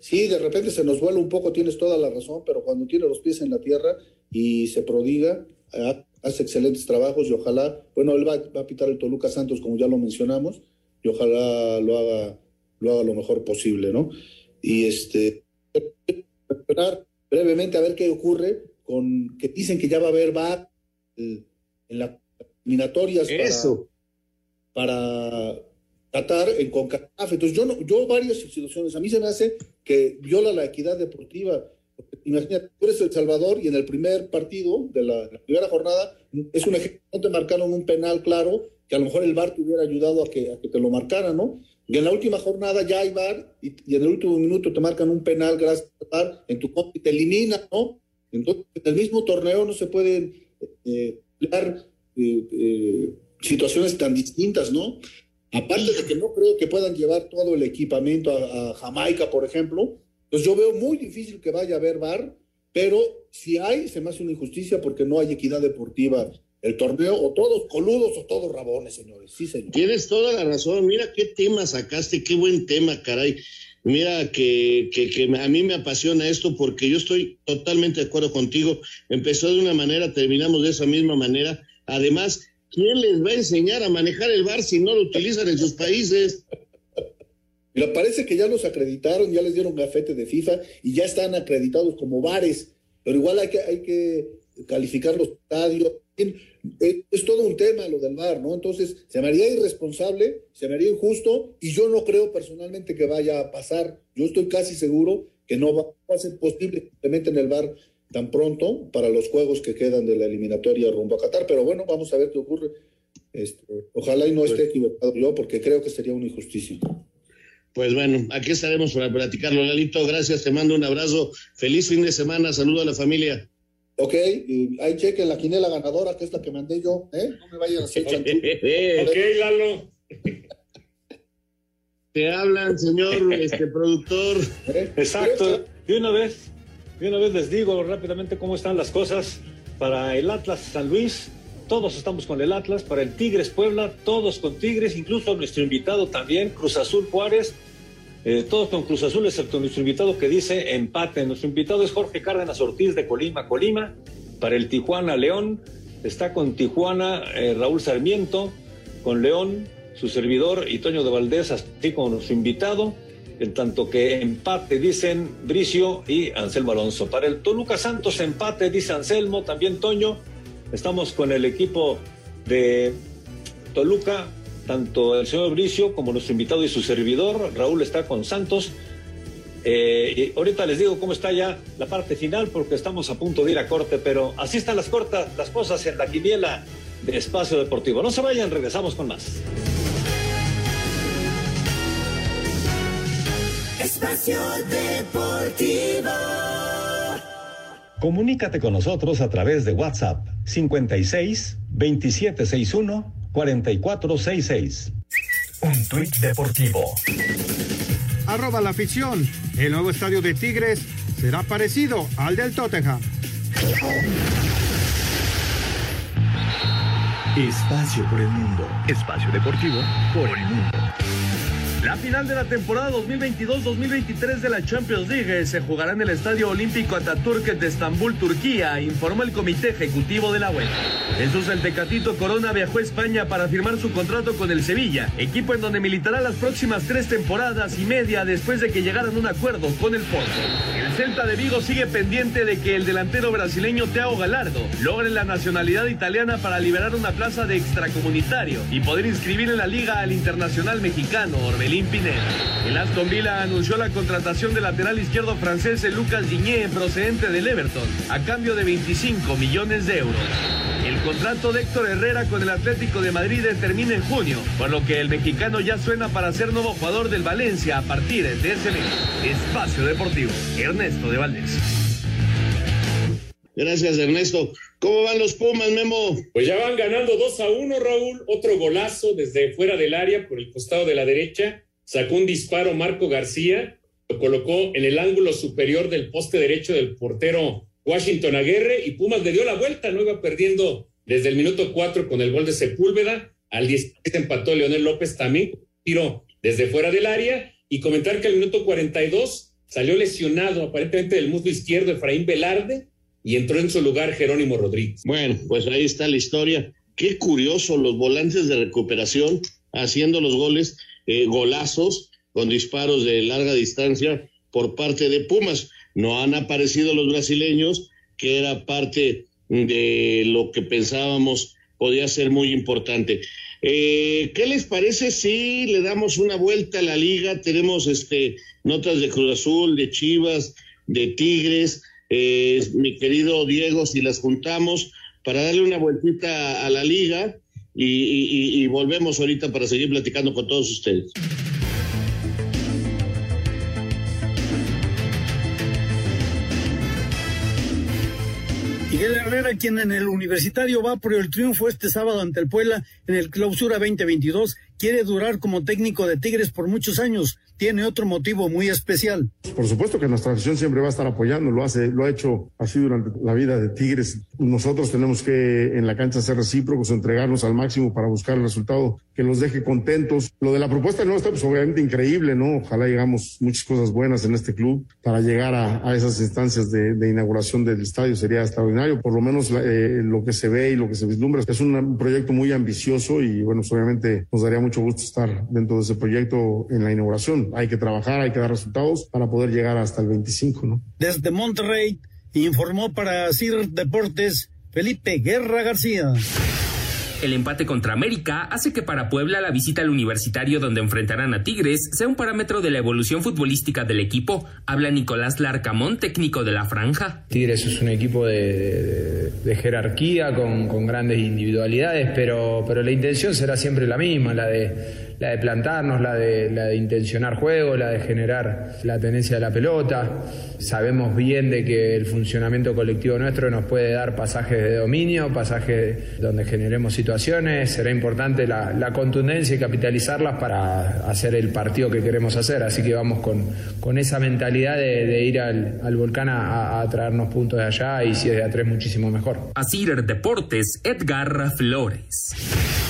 Speaker 23: Sí, de repente se nos vuela un poco, tienes toda la razón, pero cuando tiene los pies en la tierra y se prodiga, hace excelentes trabajos y ojalá, bueno, él va, a pitar el Toluca Santos como ya lo mencionamos y ojalá lo haga lo haga lo mejor posible, ¿no? Y este esperar brevemente a ver qué ocurre con que dicen que ya va a haber va en la eliminatorias
Speaker 10: Eso.
Speaker 23: para Qatar en CONCACAF. Entonces, yo, no, yo varias situaciones, a mí se me hace que viola la equidad deportiva. Imagínate, tú eres El Salvador y en el primer partido de la, la primera jornada es un ejemplo, no te marcaron un penal claro, que a lo mejor el VAR te hubiera ayudado a que, a que te lo marcaran, ¿no? Y en la última jornada ya hay VAR y, y en el último minuto te marcan un penal gracias al VAR en tu contra y te eliminan, ¿no? Entonces, en el mismo torneo no se pueden eh, dar eh, situaciones tan distintas, ¿no? Aparte de que no creo que puedan llevar todo el equipamiento a, a Jamaica, por ejemplo, pues yo veo muy difícil que vaya a haber VAR, pero si hay, se me hace una injusticia porque no hay equidad deportiva el torneo, o todos coludos o todos rabones, señores. Sí, señor.
Speaker 10: Tienes toda la razón. Mira qué tema sacaste, qué buen tema, caray. Mira que, que, que, a mí me apasiona esto porque yo estoy totalmente de acuerdo contigo. Empezó de una manera, terminamos de esa misma manera. Además, ¿quién les va a enseñar a manejar el bar si no lo utilizan en sus países?
Speaker 23: Mira, parece que ya los acreditaron, ya les dieron gafete de FIFA y ya están acreditados como bares, pero igual hay que, hay que calificar los estadios. Es todo un tema lo del bar, ¿no? Entonces, se me haría irresponsable, se me haría injusto y yo no creo personalmente que vaya a pasar. Yo estoy casi seguro que no va a ser posible que implementen el bar tan pronto para los juegos que quedan de la eliminatoria rumbo a Qatar, pero bueno, vamos a ver qué ocurre. Este, ojalá y no esté equivocado yo, porque creo que sería una injusticia.
Speaker 10: Pues bueno, aquí estaremos para platicarlo, Lalito. Gracias, te mando un abrazo. Feliz fin de semana, saludo a la familia.
Speaker 23: Ok, y ahí chequen la quinela ganadora, que es la que mandé yo, ¿eh? No me vayan a hacer
Speaker 11: ok, Lalo.
Speaker 10: Te hablan, señor este productor.
Speaker 12: Exacto. De una vez, de una vez les digo rápidamente cómo están las cosas. Para el Atlas San Luis, todos estamos con el Atlas. Para el Tigres Puebla, todos con Tigres. Incluso nuestro invitado también, Cruz Azul Juárez. Eh, todos con Cruz Azul, excepto nuestro invitado que dice empate. Nuestro invitado es Jorge Cárdenas Ortiz de Colima, Colima. Para el Tijuana León, está con Tijuana eh, Raúl Sarmiento, con León, su servidor y Toño de Valdés, así como nuestro invitado. En tanto que empate dicen Bricio y Anselmo Alonso. Para el Toluca Santos, empate dice Anselmo, también Toño. Estamos con el equipo de Toluca, tanto el señor Bricio como nuestro invitado y su servidor. Raúl está con Santos. Eh, y ahorita les digo cómo está ya la parte final porque estamos a punto de ir a corte, pero así están las cortas, las cosas en la quiniela de Espacio Deportivo. No se vayan, regresamos con más.
Speaker 24: Espacio Deportivo.
Speaker 25: Comunícate con nosotros a través de WhatsApp 56 2761 4466.
Speaker 9: Un tuit deportivo.
Speaker 1: Arroba la afición. El nuevo estadio de Tigres será parecido al del Tottenham.
Speaker 9: Espacio por el mundo.
Speaker 26: Espacio deportivo por el mundo. La final de la temporada 2022-2023 de la Champions League se jugará en el Estadio Olímpico Ataturk de Estambul, Turquía, informó el Comité Ejecutivo de la UEFA. Jesús el Tecatito Corona viajó a España para firmar su contrato con el Sevilla, equipo en donde militará las próximas tres temporadas y media después de que llegaran a un acuerdo con el Porto. El Celta de Vigo sigue pendiente de que el delantero brasileño Teo Galardo logre la nacionalidad italiana para liberar una plaza de extracomunitario y poder inscribir en la liga al internacional mexicano Orbelín Pineda. El Aston Villa anunció la contratación del lateral izquierdo francés Lucas Digné procedente del Everton a cambio de 25 millones de euros. El contrato de Héctor Herrera con el Atlético de Madrid termina en junio, por lo que el mexicano ya suena para ser nuevo jugador del Valencia a partir de ese mes. Espacio Deportivo, Ernesto de Valdés.
Speaker 10: Gracias, Ernesto. ¿Cómo van los Pumas, Memo?
Speaker 11: Pues ya van ganando 2 a 1, Raúl. Otro golazo desde fuera del área por el costado de la derecha. Sacó un disparo Marco García, lo colocó en el ángulo superior del poste derecho del portero Washington Aguirre y Pumas le dio la vuelta, no iba perdiendo desde el minuto 4 con el gol de Sepúlveda. Al 16 empató Leonel López también, tiro desde fuera del área y comentar que al minuto 42 salió lesionado aparentemente del muslo izquierdo Efraín Velarde y entró en su lugar Jerónimo Rodríguez.
Speaker 10: Bueno, pues ahí está la historia. Qué curioso los volantes de recuperación haciendo los goles, eh, golazos con disparos de larga distancia por parte de Pumas. No han aparecido los brasileños, que era parte de lo que pensábamos podía ser muy importante. Eh, ¿Qué les parece si le damos una vuelta a la liga? Tenemos este notas de Cruz Azul, de Chivas, de Tigres. Eh, mi querido Diego, si las juntamos para darle una vueltita a la liga y, y volvemos ahorita para seguir platicando con todos ustedes.
Speaker 8: Miguel Herrera, quien en el universitario va por el triunfo este sábado ante el Puebla en el Clausura 2022, quiere durar como técnico de Tigres por muchos años tiene otro motivo muy especial.
Speaker 27: Por supuesto que nuestra afición siempre va a estar apoyando, lo hace, lo ha hecho así durante la vida de Tigres. Nosotros tenemos que en la cancha ser recíprocos, entregarnos al máximo para buscar el resultado que los deje contentos. Lo de la propuesta no está pues obviamente increíble, ¿no? Ojalá llegamos muchas cosas buenas en este club para llegar a, esas instancias de, inauguración del estadio sería extraordinario. Por lo menos eh, lo que se ve y lo que se vislumbra es un proyecto muy ambicioso y bueno, pues, obviamente nos daría mucho gusto estar dentro de ese proyecto en la inauguración hay que trabajar, hay que dar resultados para poder llegar hasta el 25, ¿no?
Speaker 8: Desde Monterrey informó para CIR Deportes Felipe Guerra García.
Speaker 15: El empate contra América hace que para Puebla la visita al universitario donde enfrentarán a Tigres sea un parámetro de la evolución futbolística del equipo. Habla Nicolás Larcamón, técnico de la franja.
Speaker 28: Tigres es un equipo de, jerarquía, con, con, grandes individualidades, pero, pero la intención será siempre la misma, la de la de plantarnos, la de, la de intencionar juego, la de generar la tenencia de la pelota. Sabemos bien de que el funcionamiento colectivo nuestro nos puede dar pasajes de dominio, pasajes donde generemos situaciones. Será importante la, contundencia y capitalizarlas para hacer el partido que queremos hacer. Así que vamos con, con esa mentalidad de, ir al, volcán a, a, traernos puntos de allá y si es de a muchísimo mejor.
Speaker 15: Así Deportes, Edgar Flores.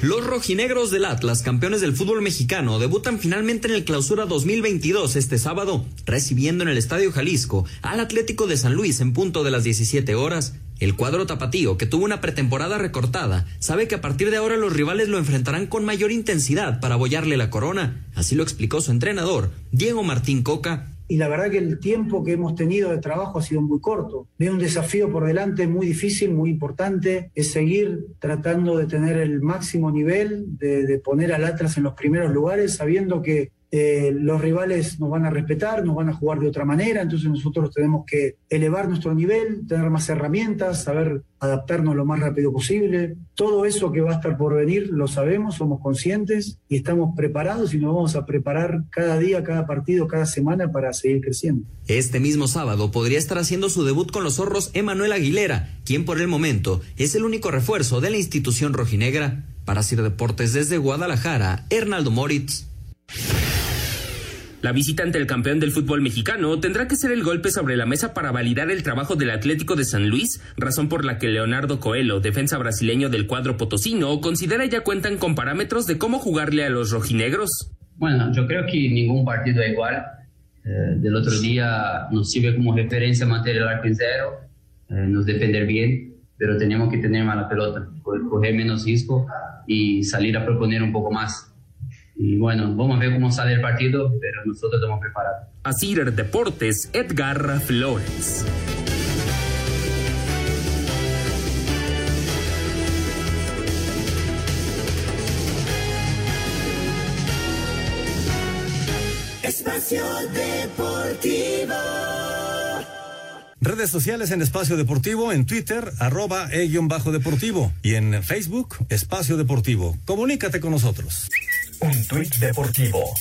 Speaker 29: Los rojinegros del Atlas, campeones del fútbol mexicano, debutan finalmente en el Clausura 2022 este sábado, recibiendo en el Estadio Jalisco al Atlético de San Luis en punto de las 17 horas. El cuadro tapatío, que tuvo una pretemporada recortada, sabe que a partir de ahora los rivales lo enfrentarán con mayor intensidad para abollarle la corona. Así lo explicó su entrenador, Diego Martín Coca,
Speaker 30: y la verdad que el tiempo que hemos tenido de trabajo ha sido muy corto. Veo un desafío por delante muy difícil, muy importante, es seguir tratando de tener el máximo nivel, de, poner al Atlas en los primeros lugares, sabiendo que eh, los rivales nos van a respetar, nos van a jugar de otra manera, entonces nosotros tenemos que elevar nuestro nivel, tener más herramientas, saber adaptarnos lo más rápido posible. Todo eso que va a estar por venir lo sabemos, somos conscientes y estamos preparados y nos vamos a preparar cada día, cada partido, cada semana para seguir creciendo.
Speaker 29: Este mismo sábado podría estar haciendo su debut con los zorros Emanuel Aguilera, quien por el momento es el único refuerzo de la institución rojinegra. Para Sir Deportes desde Guadalajara, Hernaldo Moritz.
Speaker 15: La visita ante el campeón del fútbol mexicano tendrá que ser el golpe sobre la mesa para validar el trabajo del Atlético de San Luis, razón por la que Leonardo Coelho, defensa brasileño del cuadro potosino, considera ya cuentan con parámetros de cómo jugarle a los rojinegros.
Speaker 31: Bueno, yo creo que ningún partido es igual. Eh, del otro día nos sirve como referencia mantener el arco en cero, eh, nos defender bien, pero tenemos que tener mala pelota, coger menos riesgo y salir a proponer un poco más. Y bueno, vamos a ver cómo sale el partido, pero nosotros estamos preparados.
Speaker 15: Así Deportes, Edgar Flores.
Speaker 14: Espacio Deportivo.
Speaker 20: Redes sociales en Espacio Deportivo, en Twitter, arroba e-deportivo y en Facebook, Espacio Deportivo. Comunícate con nosotros.
Speaker 6: Un tuit deportivo.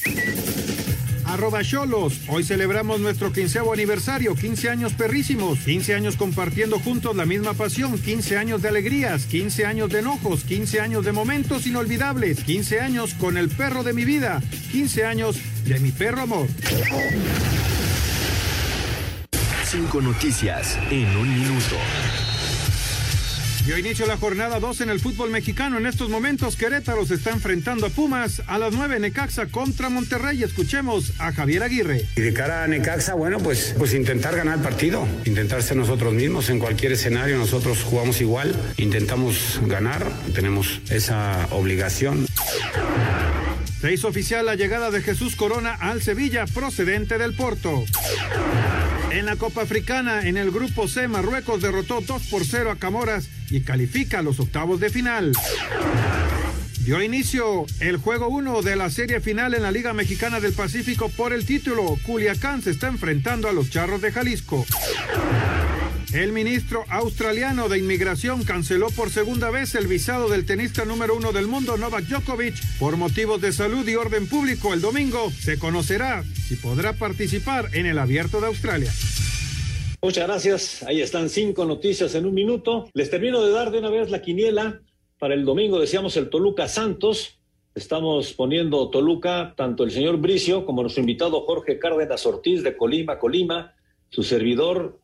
Speaker 1: Arroba Cholos. Hoy celebramos nuestro quinceavo aniversario, 15 años perrísimos, 15 años compartiendo juntos la misma pasión, 15 años de alegrías, 15 años de enojos, 15 años de momentos inolvidables, 15 años con el perro de mi vida, 15 años de mi perro amor.
Speaker 6: Cinco noticias en un minuto.
Speaker 1: Yo inicio la jornada 2 en el fútbol mexicano. En estos momentos, Querétaro se está enfrentando a Pumas a las 9 Necaxa contra Monterrey. Escuchemos a Javier Aguirre.
Speaker 19: Y de cara a Necaxa, bueno, pues, pues intentar ganar el partido, intentar ser nosotros mismos. En cualquier escenario nosotros jugamos igual, intentamos ganar, tenemos esa obligación.
Speaker 1: Se hizo oficial la llegada de Jesús Corona al Sevilla procedente del Porto. En la Copa Africana, en el grupo C, Marruecos derrotó 2 por 0 a Camoras y califica a los octavos de final. dio inicio el juego 1 de la serie final en la Liga Mexicana del Pacífico por el título. Culiacán se está enfrentando a los Charros de Jalisco. El ministro australiano de Inmigración canceló por segunda vez el visado del tenista número uno del mundo, Novak Djokovic, por motivos de salud y orden público. El domingo se conocerá si podrá participar en el Abierto de Australia.
Speaker 12: Muchas gracias. Ahí están cinco noticias en un minuto. Les termino de dar de una vez la quiniela. Para el domingo decíamos el Toluca Santos. Estamos poniendo Toluca, tanto el señor Bricio como nuestro invitado Jorge Cárdenas Ortiz de Colima, Colima, su servidor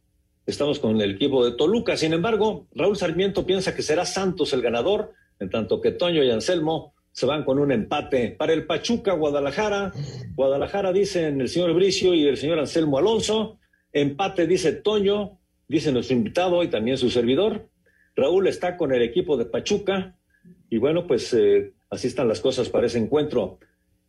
Speaker 12: Estamos con el equipo de Toluca. Sin embargo, Raúl Sarmiento piensa que será Santos el ganador, en tanto que Toño y Anselmo se van con un empate. Para el Pachuca, Guadalajara, Guadalajara dicen el señor Bricio y el señor Anselmo Alonso. Empate dice Toño, dice nuestro invitado y también su servidor. Raúl está con el equipo de Pachuca. Y bueno, pues eh, así están las cosas para ese encuentro.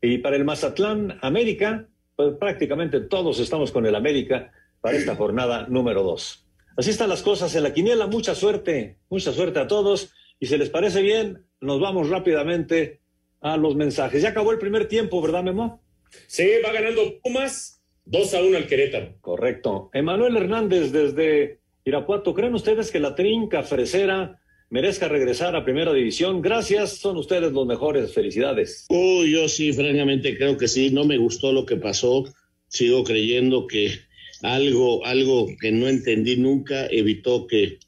Speaker 12: Y para el Mazatlán América, pues prácticamente todos estamos con el América para esta jornada número dos. Así están las cosas en la quiniela. Mucha suerte, mucha suerte a todos. Y si les parece bien, nos vamos rápidamente a los mensajes. Ya acabó el primer tiempo, ¿verdad, Memo?
Speaker 11: Sí, va ganando Pumas 2 a 1 al Querétaro.
Speaker 12: Correcto. Emanuel Hernández desde Irapuato. ¿Creen ustedes que la trinca fresera merezca regresar a primera división? Gracias, son ustedes los mejores. Felicidades.
Speaker 10: Uy, yo sí, francamente creo que sí. No me gustó lo que pasó. Sigo creyendo que algo, algo que no entendí nunca evitó que,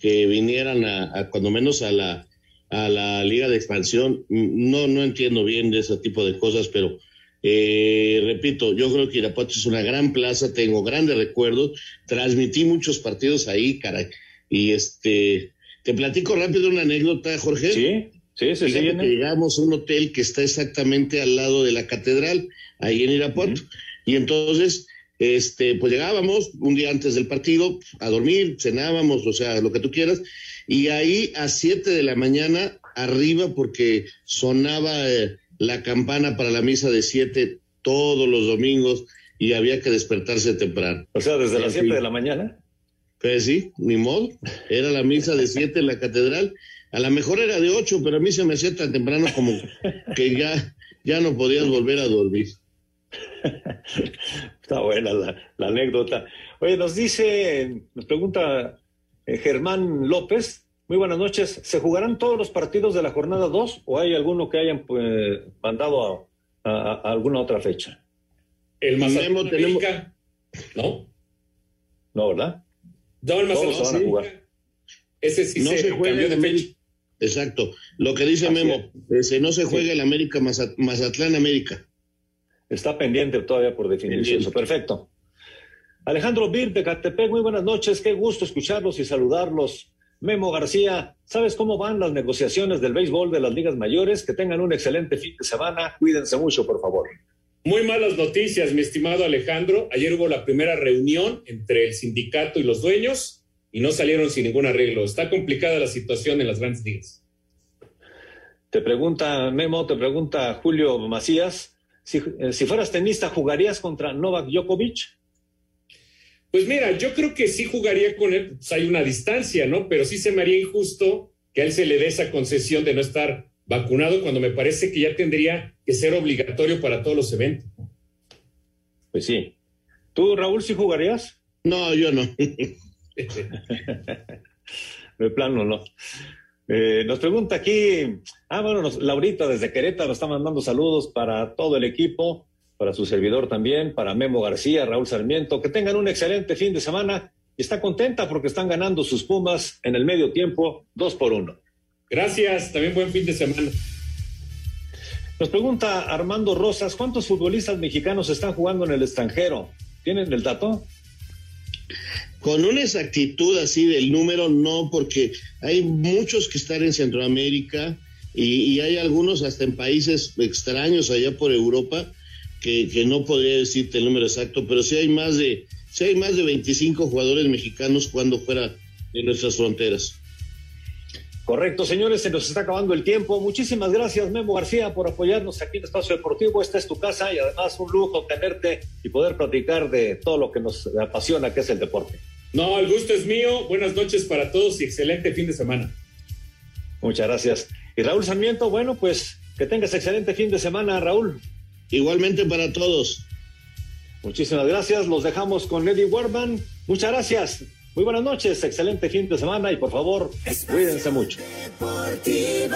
Speaker 10: que vinieran a, cuando menos a la, a la liga de expansión. No, no entiendo bien de ese tipo de cosas, pero eh, repito, yo creo que Irapuato es una gran plaza, tengo grandes recuerdos, transmití muchos partidos ahí, caray. Y este, te platico rápido una anécdota, Jorge.
Speaker 12: Sí, sí, sí, sí
Speaker 10: llegamos a un hotel que está exactamente al lado de la catedral, ahí en Irapuato. Y entonces este, pues llegábamos un día antes del partido a dormir, cenábamos, o sea, lo que tú quieras, y ahí a siete de la mañana arriba porque sonaba eh, la campana para la misa de siete todos los domingos y había que despertarse temprano.
Speaker 12: O sea, desde las siete de la mañana.
Speaker 10: Pues sí, ni modo. Era la misa de siete en la catedral. A lo mejor era de ocho, pero a mí se me hacía tan temprano como que ya, ya no podías volver a dormir.
Speaker 12: Está buena la, anécdota. Oye, nos dice, nos pregunta eh, Germán López. Muy buenas noches. ¿Se jugarán todos los partidos de la jornada 2 o hay alguno que hayan pues, mandado a, alguna otra fecha?
Speaker 11: El Mazatlán tenemos... ¿no?
Speaker 12: No, ¿verdad?
Speaker 11: No, el Mazatlán Ese sí se, juega de fecha.
Speaker 10: Exacto. Lo que dice Memo, ese no se juega el América Mazatlán América.
Speaker 12: Está pendiente todavía por definirse eso. Perfecto. Alejandro Bir de Catepec, muy buenas noches. Qué gusto escucharlos y saludarlos. Memo García, ¿sabes cómo van las negociaciones del béisbol de las ligas mayores? Que tengan un excelente fin de semana. Cuídense mucho, por favor.
Speaker 11: Muy malas noticias, mi estimado Alejandro. Ayer hubo la primera reunión entre el sindicato y los dueños y no salieron sin ningún arreglo. Está complicada la situación en las grandes ligas.
Speaker 12: Te pregunta Memo, te pregunta Julio Macías. Eh, si, fueras tenista, ¿jugarías contra Novak Djokovic?
Speaker 11: Pues mira, yo creo que sí jugaría con él, pues hay una distancia, ¿no? Pero sí se me haría injusto que a él se le dé esa concesión de no estar vacunado cuando me parece que ya tendría que ser obligatorio para todos los eventos.
Speaker 12: Pues sí. ¿Tú, Raúl, sí jugarías?
Speaker 10: No, yo no.
Speaker 12: de plano, no. Eh, nos pregunta aquí, ah, bueno, Laurita desde Querétaro está mandando saludos para todo el equipo, para su servidor también, para Memo García, Raúl Sarmiento, que tengan un excelente fin de semana y está contenta porque están ganando sus Pumas en el medio tiempo, dos por uno.
Speaker 11: Gracias, también buen fin de semana.
Speaker 12: Nos pregunta Armando Rosas, ¿cuántos futbolistas mexicanos están jugando en el extranjero? ¿Tienen el dato?
Speaker 10: Con una exactitud así del número, no, porque hay muchos que están en Centroamérica y, hay algunos hasta en países extraños allá por Europa que, no podría decirte el número exacto, pero sí hay más de, sí hay más de 25 jugadores mexicanos jugando fuera de nuestras fronteras.
Speaker 12: Correcto, señores, se nos está acabando el tiempo. Muchísimas gracias, Memo García, por apoyarnos aquí en Espacio Deportivo. Esta es tu casa y además un lujo tenerte y poder platicar de todo lo que nos apasiona, que es el deporte.
Speaker 11: No, el gusto es mío. Buenas noches para todos y excelente fin de semana.
Speaker 12: Muchas gracias. Y Raúl Sarmiento, bueno, pues que tengas excelente fin de semana, Raúl.
Speaker 10: Igualmente para todos.
Speaker 12: Muchísimas gracias. Los dejamos con Eddie Warman. Muchas gracias. Muy buenas noches. Excelente fin de semana y por favor, cuídense mucho.
Speaker 14: Deportivo.